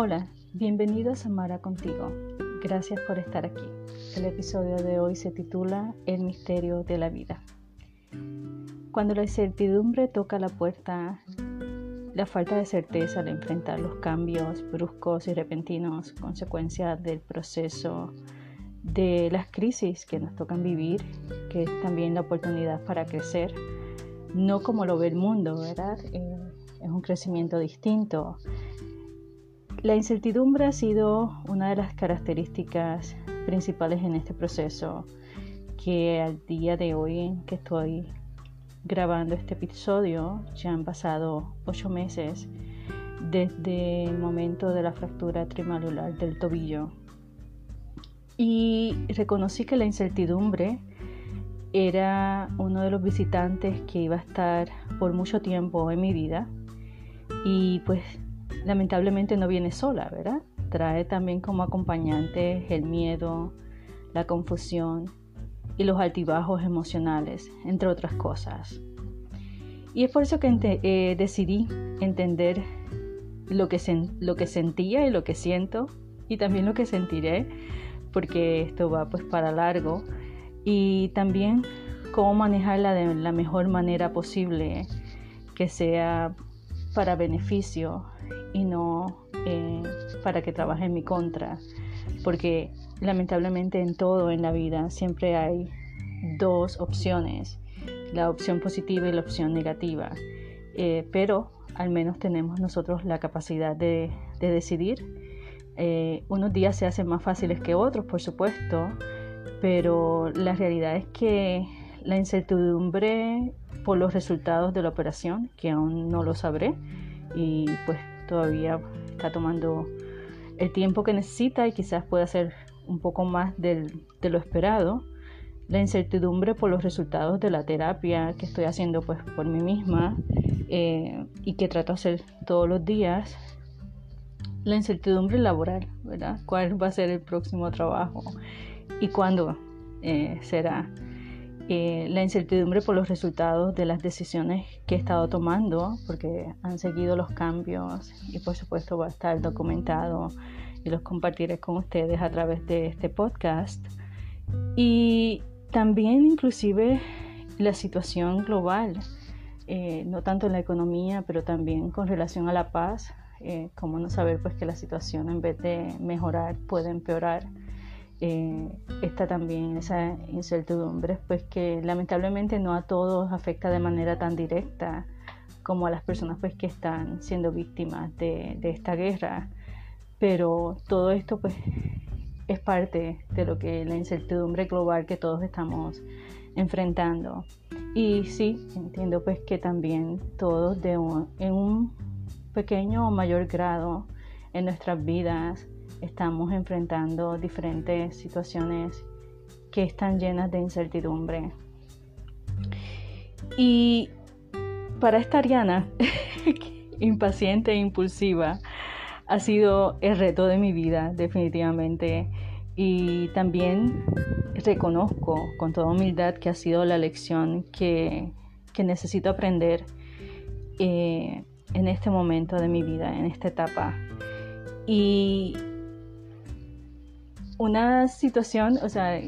Hola, bienvenidos a Mara Contigo. Gracias por estar aquí. El episodio de hoy se titula El misterio de la vida. Cuando la incertidumbre toca la puerta, la falta de certeza al enfrentar los cambios bruscos y repentinos, consecuencia del proceso de las crisis que nos tocan vivir, que es también la oportunidad para crecer, no como lo ve el mundo, ¿verdad? Eh, es un crecimiento distinto la incertidumbre ha sido una de las características principales en este proceso que al día de hoy en que estoy grabando este episodio ya han pasado ocho meses desde el momento de la fractura trimalular del tobillo. Y reconocí que la incertidumbre era uno de los visitantes que iba a estar por mucho tiempo en mi vida y pues lamentablemente no viene sola, ¿verdad? Trae también como acompañante el miedo, la confusión y los altibajos emocionales, entre otras cosas. Y es por eso que eh, decidí entender lo que, lo que sentía y lo que siento y también lo que sentiré, porque esto va pues para largo, y también cómo manejarla de la mejor manera posible, que sea para beneficio y no eh, para que trabaje en mi contra, porque lamentablemente en todo en la vida siempre hay dos opciones, la opción positiva y la opción negativa, eh, pero al menos tenemos nosotros la capacidad de, decidir. Eh, unos días se hacen más fáciles que otros, por supuesto, pero la realidad es que la incertidumbre por los resultados de la operación, que aún no lo sabré, y pues todavía está tomando el tiempo que necesita y quizás pueda ser un poco más de lo esperado. La incertidumbre por los resultados de la terapia que estoy haciendo pues por mí misma eh, y que trato de hacer todos los días. La incertidumbre laboral, ¿verdad? ¿Cuál va a ser el próximo trabajo y cuándo eh, será? Eh, la incertidumbre por los resultados de las decisiones que he estado tomando, porque han seguido los cambios y por supuesto va a estar documentado y los compartiré con ustedes a través de este podcast. Y también inclusive la situación global, eh, no tanto en la economía, pero también con relación a la paz, eh, como no saber pues que la situación en vez de mejorar puede empeorar eh, está también esa incertidumbre, pues que lamentablemente no a todos afecta de manera tan directa como a las personas pues que están siendo víctimas de, esta guerra, pero todo esto pues es parte de lo que la incertidumbre global que todos estamos enfrentando. Y sí, entiendo pues que también todos de en un pequeño o mayor grado en nuestras vidas estamos enfrentando diferentes situaciones que están llenas de incertidumbre. Y para esta Ariana, impaciente e impulsiva, ha sido el reto de mi vida, definitivamente. Y también reconozco con toda humildad que ha sido la lección que, necesito aprender eh, en este momento de mi vida, en esta etapa. Y una situación, o sea,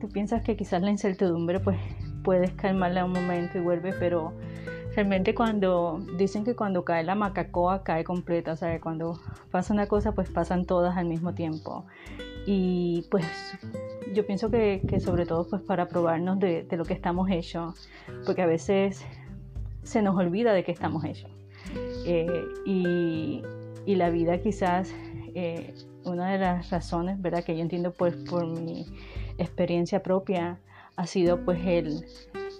tú piensas que quizás la incertidumbre pues puedes calmarla un momento y vuelve, pero realmente cuando dicen que cuando cae la macacoa cae completa, o sea, cuando pasa una cosa pues pasan todas al mismo tiempo. Y pues yo pienso que, sobre todo pues para probarnos de, lo que estamos hechos, porque a veces se nos olvida de que estamos hechos. Eh, y, y, la vida quizás... Eh, una de las razones, ¿verdad? Que yo entiendo pues por mi experiencia propia ha sido pues el,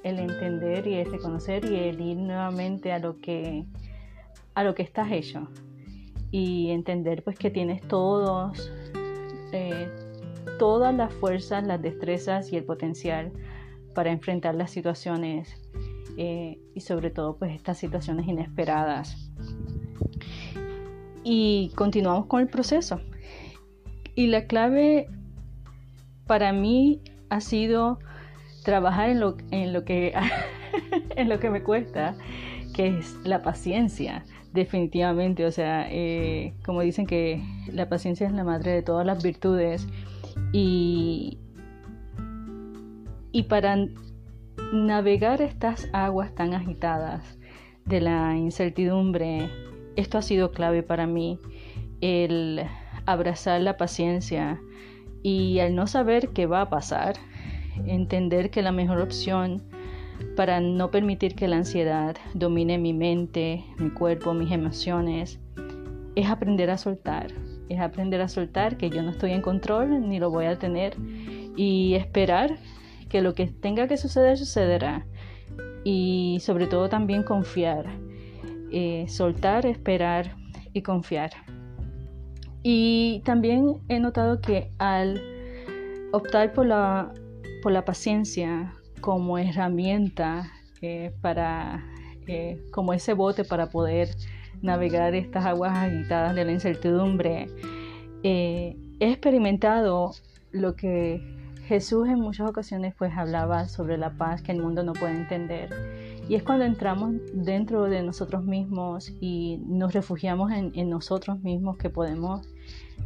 entender y el reconocer y el ir nuevamente a lo que a lo que estás hecho y entender pues que tienes todos eh, todas las fuerzas, las destrezas y el potencial para enfrentar las situaciones eh, y sobre todo pues estas situaciones inesperadas. Y continuamos con el proceso. Y la clave para mí ha sido trabajar en lo, en lo, que, en lo que me cuesta, que es la paciencia, definitivamente. O sea, eh, como dicen que la paciencia es la madre de todas las virtudes y, y para navegar estas aguas tan agitadas de la incertidumbre, esto ha sido clave para mí, el abrazar la paciencia y al no saber qué va a pasar, entender que la mejor opción para no permitir que la ansiedad domine mi mente, mi cuerpo, mis emociones, es aprender a soltar, es aprender a soltar que yo no estoy en control ni lo voy a tener y esperar que lo que tenga que suceder sucederá y sobre todo también confiar, eh, soltar, esperar y confiar. Y también he notado que al optar por la, por la paciencia como herramienta eh, para, eh, como ese bote para poder navegar estas aguas agitadas de la incertidumbre, he experimentado lo que Jesús en muchas ocasiones pues hablaba sobre la paz que el mundo no puede entender. Y es cuando entramos dentro de nosotros mismos y nos refugiamos en, nosotros mismos que podemos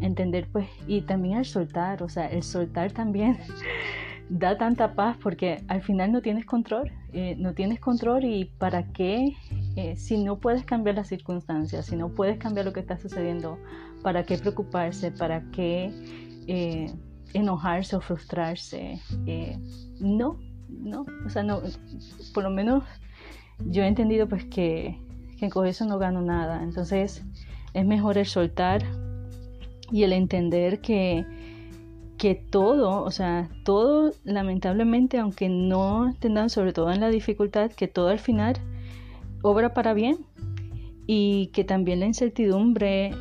entender pues y también el soltar, o sea, el soltar también da tanta paz porque al final no tienes control, eh, no tienes control y para qué, eh, si no puedes cambiar las circunstancias, si no puedes cambiar lo que está sucediendo, ¿para qué preocuparse? ¿Para qué... Eh, enojarse o frustrarse. No, no, o sea, no, por lo menos yo he entendido pues que, que con eso no gano nada. Entonces es mejor el soltar y el entender que, que todo, o sea, todo lamentablemente, aunque no entendan sobre todo en la dificultad, que todo al final obra para bien y que también la incertidumbre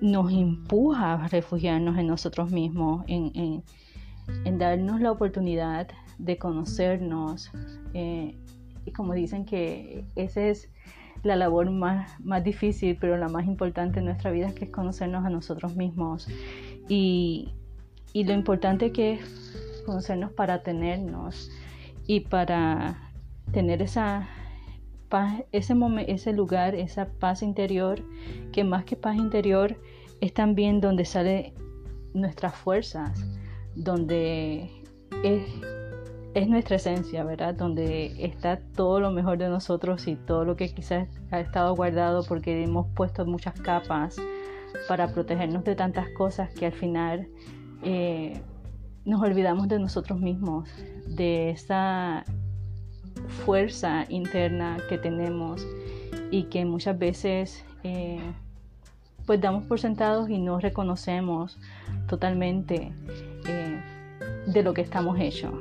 nos empuja a refugiarnos en nosotros mismos, en, darnos la oportunidad de conocernos. Eh, y como dicen que esa es la labor más, más difícil, pero la más importante en nuestra vida, que es conocernos a nosotros mismos. Y, y lo importante que es conocernos para tenernos y para tener esa ese, ese lugar, esa paz interior, que más que paz interior es también donde salen nuestras fuerzas, donde es, es, nuestra esencia, ¿verdad? Donde está todo lo mejor de nosotros y todo lo que quizás ha estado guardado porque hemos puesto muchas capas para protegernos de tantas cosas que al final eh, nos olvidamos de nosotros mismos, de esa fuerza interna que tenemos y que muchas veces eh, pues damos por sentados y no reconocemos totalmente eh, de lo que estamos hechos.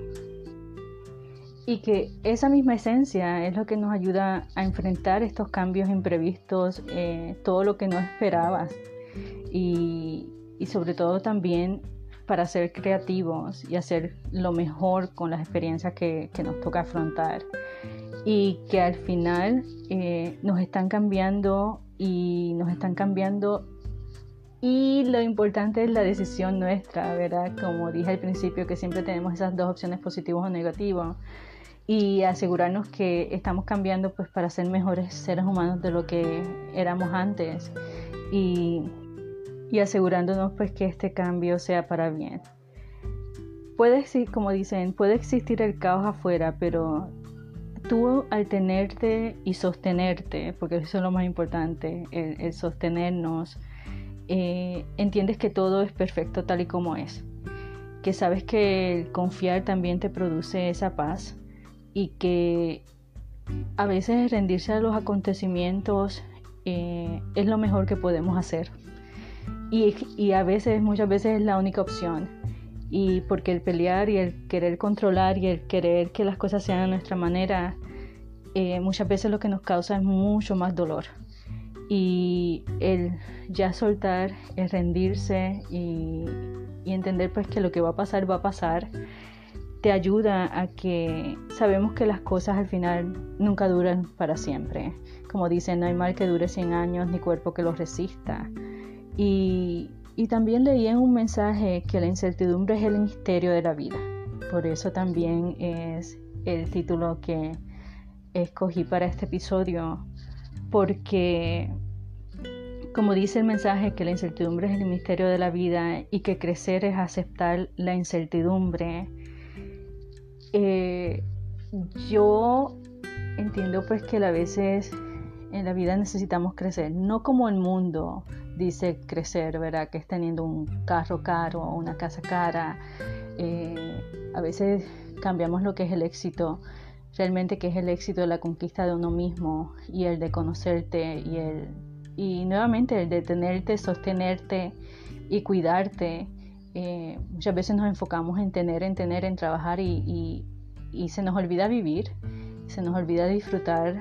Y que esa misma esencia es lo que nos ayuda a enfrentar estos cambios imprevistos, eh, todo lo que no esperabas. Y, y sobre todo también para ser creativos y hacer lo mejor con las experiencias que, nos toca afrontar. Y que al final eh, nos están cambiando y nos están cambiando. Y lo importante es la decisión nuestra, ¿verdad? Como dije al principio que siempre tenemos esas dos opciones positivas o negativas y asegurarnos que estamos cambiando pues para ser mejores seres humanos de lo que éramos antes y y asegurándonos pues que este cambio sea para bien. Puede, como dicen, puede existir el caos afuera, pero tú al tenerte y sostenerte, porque eso es lo más importante, el, sostenernos, eh, entiendes que todo es perfecto tal y como es, que sabes que el confiar también te produce esa paz y que a veces rendirse a los acontecimientos eh, es lo mejor que podemos hacer y, a veces, muchas veces es la única opción. Y porque el pelear y el querer controlar y el querer que las cosas sean a nuestra manera, eh, muchas veces lo que nos causa es mucho más dolor. Y el ya soltar, el rendirse y, y entender pues que lo que va a pasar va a pasar, te ayuda a que sabemos que las cosas al final nunca duran para siempre. Como dicen, no hay mal que dure 100 años ni cuerpo que lo resista. Y, también leí en un mensaje que la incertidumbre es el misterio de la vida. Por eso también es el título que escogí para este episodio, porque, como dice el mensaje, que la incertidumbre es el misterio de la vida y que crecer es aceptar la incertidumbre, eh, yo entiendo pues que a veces en la vida necesitamos crecer, no como el mundo dice crecer, ¿verdad? Que es teniendo un carro caro o una casa cara. Eh, a veces cambiamos lo que es el éxito, realmente que es el éxito de la conquista de uno mismo y el de conocerte y el y nuevamente el de tenerte, sostenerte y cuidarte. Eh, muchas veces nos enfocamos en tener, en tener, en trabajar y, se nos olvida vivir, se nos olvida disfrutar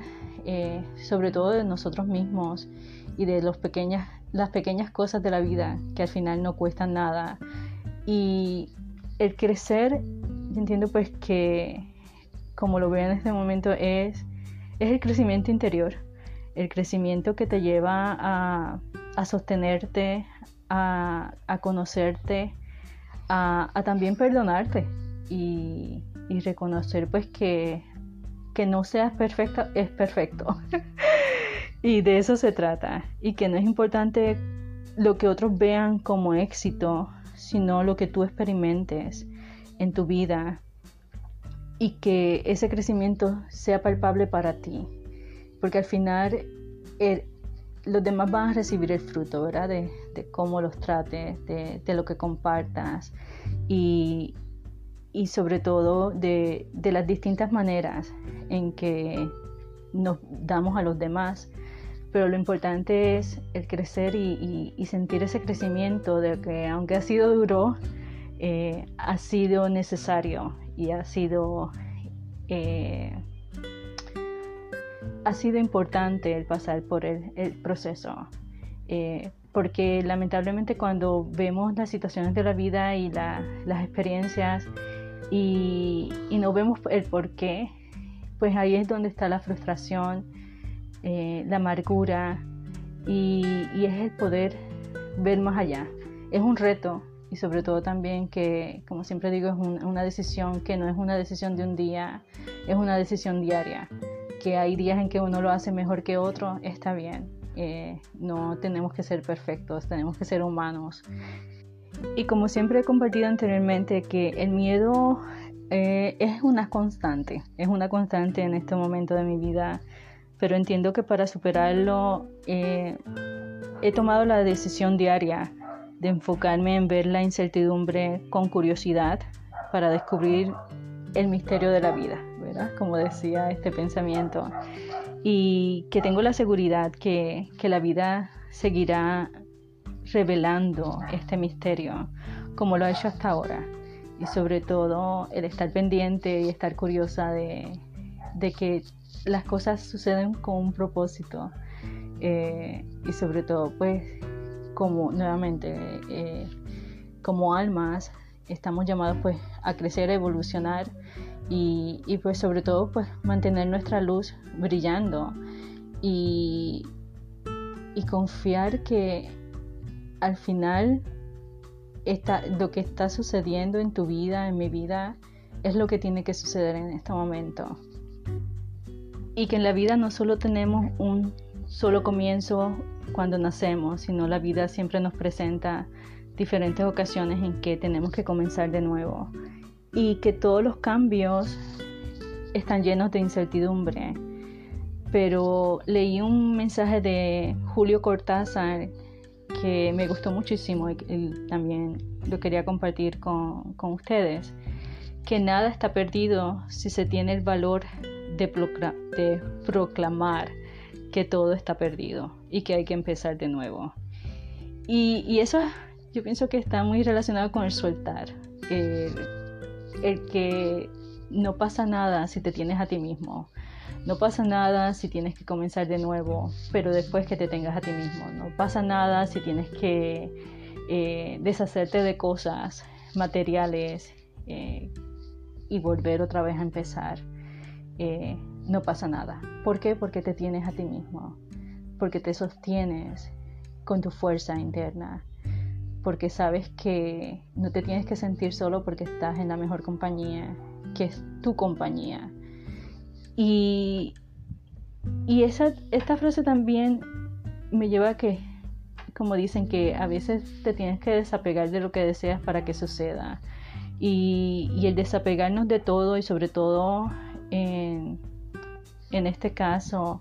eh, sobre todo de nosotros mismos y de los pequeñas, las pequeñas cosas de la vida que al final no cuestan nada. Y el crecer, yo entiendo pues que, como lo veo en este momento, es, es el crecimiento interior, el crecimiento que te lleva a, a sostenerte, a, a conocerte, a, también perdonarte y, reconocer pues que, que no seas perfecta es perfecto. y de eso se trata. Y que no es importante lo que otros vean como éxito, sino lo que tú experimentes en tu vida y que ese crecimiento sea palpable para ti. Porque al final los demás van a recibir el fruto, ¿verdad? Cómo los trates, de, de, lo que compartas y, y sobre todo de, de, las distintas maneras en que nos damos a los demás. Pero lo importante es el crecer y, y, sentir ese crecimiento de que aunque ha sido duro, eh, ha sido necesario y ha sido, eh, ha sido importante el pasar por el, el proceso. Eh, porque lamentablemente cuando vemos las situaciones de la vida y la, las experiencias y, no vemos el por qué, pues ahí es donde está la frustración, eh, la amargura y, es el poder ver más allá. Es un reto y sobre todo también que, como siempre digo, es una decisión que no es una decisión de un día, es una decisión diaria. Que hay días en que uno lo hace mejor que otro, está bien. Eh, no tenemos que ser perfectos, tenemos que ser humanos y como siempre he compartido anteriormente, que el miedo eh, es una constante, es una constante en este momento de mi vida, pero entiendo que para superarlo eh, he tomado la decisión diaria de enfocarme en ver la incertidumbre con curiosidad para descubrir el misterio de la vida, ¿verdad? Como decía este pensamiento. Y que tengo la seguridad que, que la vida seguirá revelando este misterio como lo ha hecho hasta ahora. Y sobre todo el estar pendiente y estar curiosa de, que las cosas suceden con un propósito. Eh, y sobre todo, pues, como nuevamente, eh, como almas, estamos llamados pues a crecer, a evolucionar y, y, pues sobre todo pues mantener nuestra luz brillando y, y confiar que al final lo que está sucediendo en tu vida, en mi vida, es lo que tiene que suceder en este momento. Y que en la vida no solo tenemos un solo comienzo cuando nacemos, sino la vida siempre nos presenta diferentes ocasiones en que tenemos que comenzar de nuevo. Y que todos los cambios están llenos de incertidumbre. Pero leí un mensaje de Julio Cortázar que me gustó muchísimo y, también lo quería compartir con, con, ustedes, que nada está perdido si se tiene el valor de, proclamar que todo está perdido y que hay que empezar de nuevo. Y, eso yo pienso que está muy relacionado con el soltar, el que no pasa nada si te tienes a ti mismo, no pasa nada si tienes que comenzar de nuevo, pero después que te tengas a ti mismo. No pasa nada si tienes que eh, deshacerte de cosas materiales eh, y volver otra vez a empezar. Eh, no pasa nada. ¿Por qué? Porque te tienes a ti mismo, porque te sostienes con tu fuerza interna, porque sabes que no te tienes que sentir solo porque estás en la mejor compañía, que es tu compañía y, y esa, esta frase también me lleva a que, como dicen, que a veces te tienes que desapegar de lo que deseas para que suceda. Y, el desapegarnos de todo y sobre todo en, este caso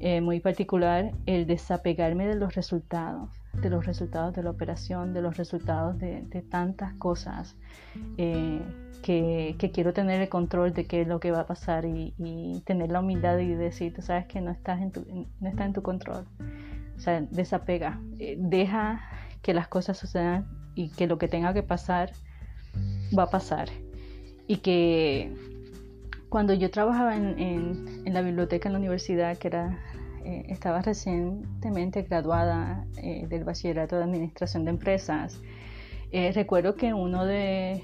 eh, muy particular, el desapegarme de los resultados de los resultados de la operación, de los resultados de, tantas cosas, eh, que, quiero tener el control de qué es lo que va a pasar y, tener la humildad y decir, tú sabes que no estás en tu, no está en tu control. O sea, desapega, eh, deja que las cosas sucedan y que lo que tenga que pasar va a pasar. Y que cuando yo trabajaba en, en la biblioteca en la universidad, que era eh, estaba recientemente graduada eh, del bachillerato de administración de empresas. Eh, recuerdo que uno de,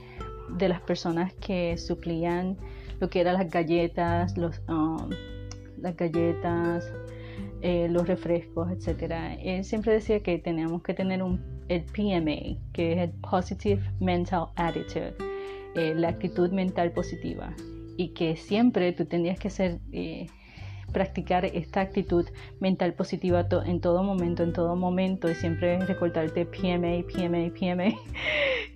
de, las personas que suplían lo que eran las galletas, los, um, las galletas, los refrescos, etcétera, él siempre decía que teníamos que tener un, el PMA, que es el Positive Mental Attitude, la actitud mental positiva, y que siempre tú tenías que ser practicar esta actitud mental positiva en todo momento, en todo momento, y siempre recordarte PMA, PMA, PMA.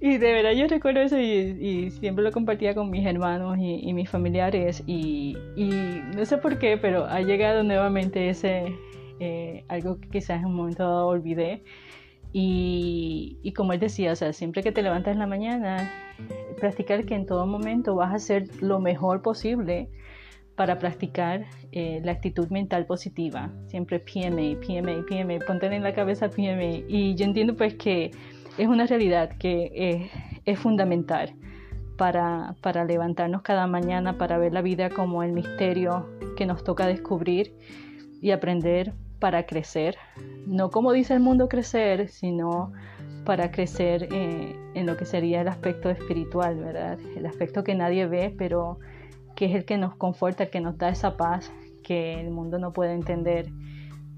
Y de verdad yo recuerdo eso y, siempre lo compartía con mis hermanos y, mis familiares y, no sé por qué, pero ha llegado nuevamente ese, eh, algo que quizás en un momento dado olvidé. Y, y, como él decía, o sea, siempre que te levantas en la mañana, practicar que en todo momento vas a hacer lo mejor posible para practicar eh, la actitud mental positiva. Siempre PMA, PMA, PMA, ponte en la cabeza PMA. Y yo entiendo pues que es una realidad que eh, es fundamental para, para levantarnos cada mañana, para ver la vida como el misterio que nos toca descubrir y aprender para crecer. No como dice el mundo crecer, sino para crecer eh, en lo que sería el aspecto espiritual, ¿verdad? El aspecto que nadie ve, pero que es el que nos conforta, el que nos da esa paz que el mundo no puede entender,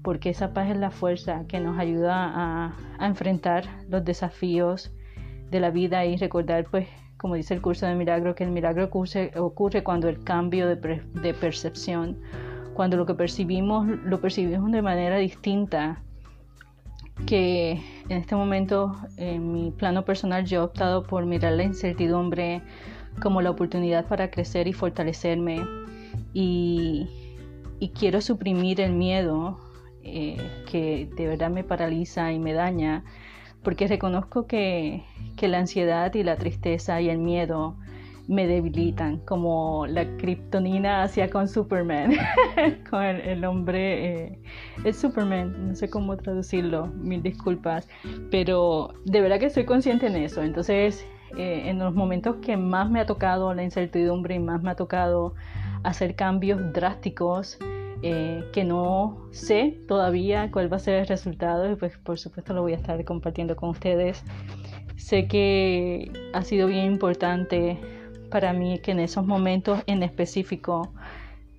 porque esa paz es la fuerza que nos ayuda a, enfrentar los desafíos de la vida y recordar, pues, como dice el curso de milagro, que el milagro ocurre, cuando el cambio de percepción, cuando lo que percibimos lo percibimos de manera distinta que en este momento en mi plano personal yo he optado por mirar la incertidumbre como la oportunidad para crecer y fortalecerme. Y, quiero suprimir el miedo eh, que de verdad me paraliza y me daña porque reconozco que, la ansiedad y la tristeza y el miedo me debilitan, como la kriptonina hacía con Superman, con el, hombre, eh, el Superman, no sé cómo traducirlo, mil disculpas, pero de verdad que estoy consciente en eso, entonces eh, en los momentos que más me ha tocado la incertidumbre y más me ha tocado hacer cambios drásticos eh, que no sé todavía cuál va a ser el resultado y pues por supuesto lo voy a estar compartiendo con ustedes. Sé que ha sido bien importante para mí que en esos momentos en específico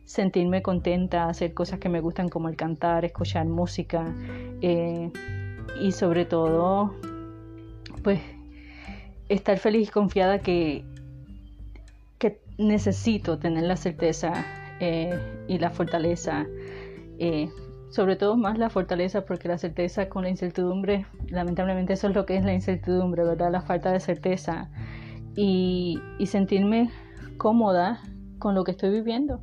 sentirme contenta, hacer cosas que me gustan como el cantar, escuchar música eh, y sobre todo pues estar feliz y confiada que, que necesito tener la certeza eh, y la fortaleza, eh, sobre todo más la fortaleza porque la certeza con la incertidumbre, lamentablemente eso es lo que es la incertidumbre, ¿verdad? La falta de certeza y, y sentirme cómoda con lo que estoy viviendo.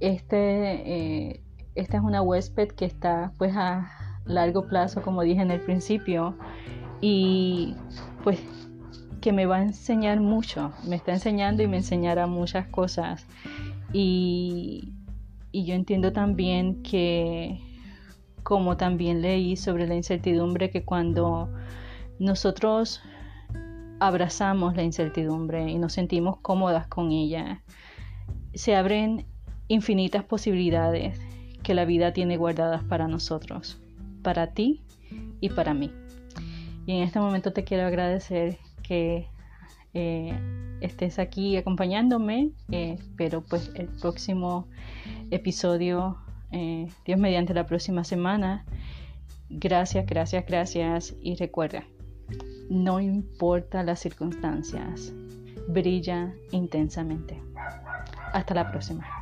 Este, eh, esta es una huésped que está pues a largo plazo, como dije en el principio, y pues que me va a enseñar mucho, me está enseñando y me enseñará muchas cosas. Y, yo entiendo también que, como también leí sobre la incertidumbre, que cuando nosotros abrazamos la incertidumbre y nos sentimos cómodas con ella, se abren infinitas posibilidades que la vida tiene guardadas para nosotros, para ti y para mí. Y en este momento te quiero agradecer que eh, estés aquí acompañándome. Eh, pero pues el próximo episodio, eh, Dios mediante la próxima semana. Gracias, gracias, gracias. Y recuerda, no importa las circunstancias, brilla intensamente. Hasta la próxima.